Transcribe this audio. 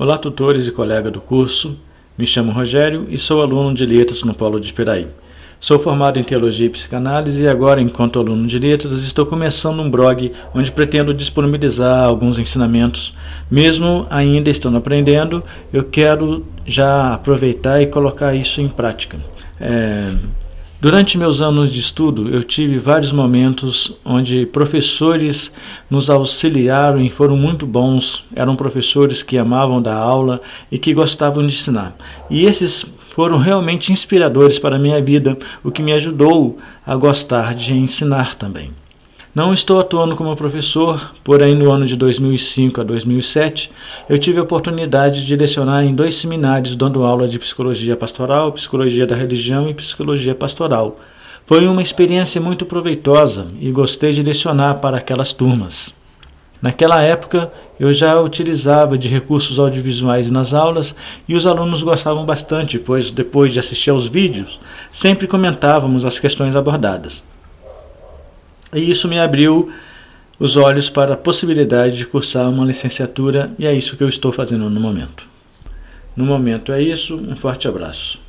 Olá, tutores e colega do curso. Me chamo Rogério e sou aluno de Letras no Polo de Piraí. Sou formado em Teologia e Psicanálise e agora, enquanto aluno de Letras, estou começando um blog onde pretendo disponibilizar alguns ensinamentos. Mesmo ainda estando aprendendo, eu quero já aproveitar e colocar isso em prática. É, Durante meus anos de estudo, eu tive vários momentos onde professores nos auxiliaram e foram muito bons. Eram professores que amavam dar aula e que gostavam de ensinar. E esses foram realmente inspiradores para a minha vida, o que me ajudou a gostar de ensinar também. Não estou atuando como professor, porém no ano de 2005 a 2007 eu tive a oportunidade de lecionar em dois seminários dando aula de psicologia pastoral, psicologia da religião e psicologia pastoral. Foi uma experiência muito proveitosa e gostei de lecionar para aquelas turmas. Naquela época, eu já utilizava de recursos audiovisuais nas aulas e os alunos gostavam bastante, pois depois de assistir aos vídeos, sempre comentávamos as questões abordadas. E isso me abriu os olhos para a possibilidade de cursar uma licenciatura e é isso que eu estou fazendo no momento. No momento é isso, um forte abraço.